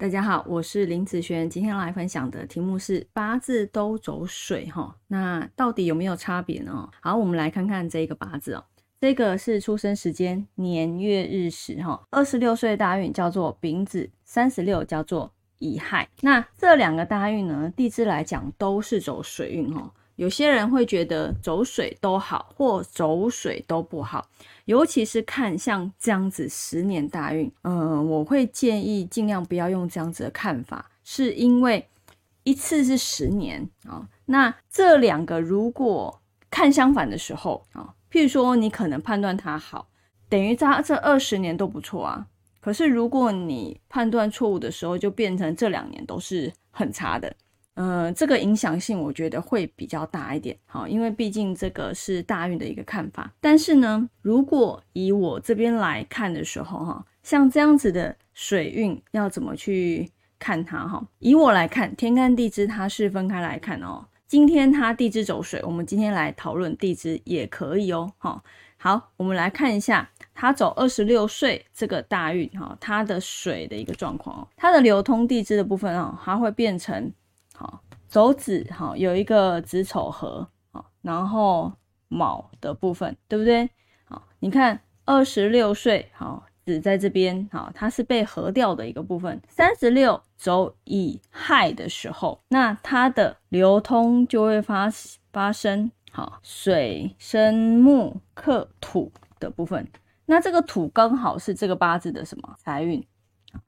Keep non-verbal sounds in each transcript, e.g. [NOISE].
大家好，我是林子璇，今天来分享的题目是八字都走水哈，那到底有没有差别呢？好，我们来看看这个八字哦，这个是出生时间年月日时哈，二十六岁大运叫做丙子，三十六叫做乙亥。那这两个大运呢，地支来讲都是走水运哈。有些人会觉得走水都好，或走水都不好，尤其是看像这样子十年大运，嗯，我会建议尽量不要用这样子的看法，是因为一次是十年啊，那这两个如果看相反的时候啊，譬如说你可能判断它好，等于它这二十年都不错啊，可是如果你判断错误的时候，就变成这两年都是很差的。呃，这个影响性我觉得会比较大一点，好，因为毕竟这个是大运的一个看法。但是呢，如果以我这边来看的时候，哈，像这样子的水运要怎么去看它？哈，以我来看，天干地支它是分开来看哦。今天它地支走水，我们今天来讨论地支也可以哦。好，好，我们来看一下它走二十六岁这个大运，哈，它的水的一个状况哦，它的流通地支的部分哦，它会变成。走子好有一个子丑合，然后卯的部分对不对？好，你看二十六岁好子在这边好，它是被合掉的一个部分。三十六走乙亥的时候，那它的流通就会发发生好水生木克土的部分。那这个土刚好是这个八字的什么财运？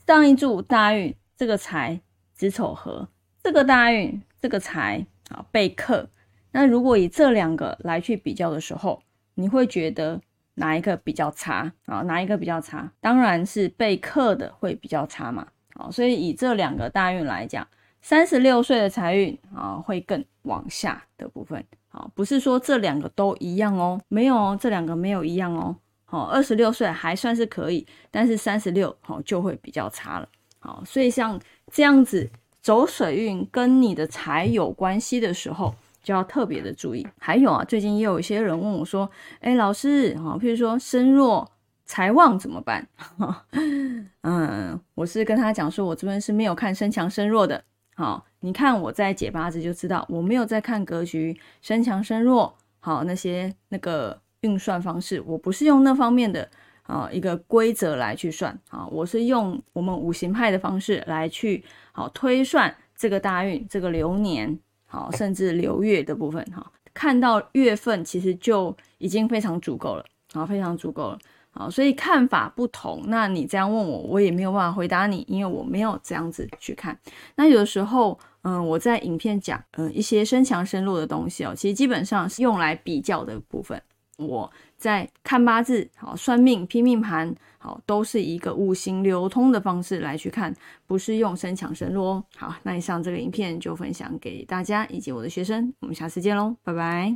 上一柱大运这个财子丑合。这个大运，这个财啊被克，那如果以这两个来去比较的时候，你会觉得哪一个比较差啊？哪一个比较差？当然是被克的会比较差嘛。好，所以以这两个大运来讲，三十六岁的财运啊会更往下的部分。好，不是说这两个都一样哦，没有哦，这两个没有一样哦。好，二十六岁还算是可以，但是三十六好就会比较差了。好，所以像这样子。走水运跟你的财有关系的时候，就要特别的注意。还有啊，最近也有一些人问我说：“哎，老师，啊，譬如说身弱财旺怎么办？” [LAUGHS] 嗯，我是跟他讲说，我这边是没有看身强身弱的。好，你看我在解八字就知道，我没有在看格局身强身弱。好，那些那个运算方式，我不是用那方面的。啊，一个规则来去算啊，我是用我们五行派的方式来去好推算这个大运、这个流年，好甚至流月的部分哈，看到月份其实就已经非常足够了，好非常足够了，好，所以看法不同，那你这样问我，我也没有办法回答你，因为我没有这样子去看。那有的时候，嗯，我在影片讲，嗯，一些身强身弱的东西哦，其实基本上是用来比较的部分。我在看八字，好算命、拼命盘，好都是一个五行流通的方式来去看，不是用身强身弱哦。好，那以上这个影片就分享给大家以及我的学生，我们下次见喽，拜拜。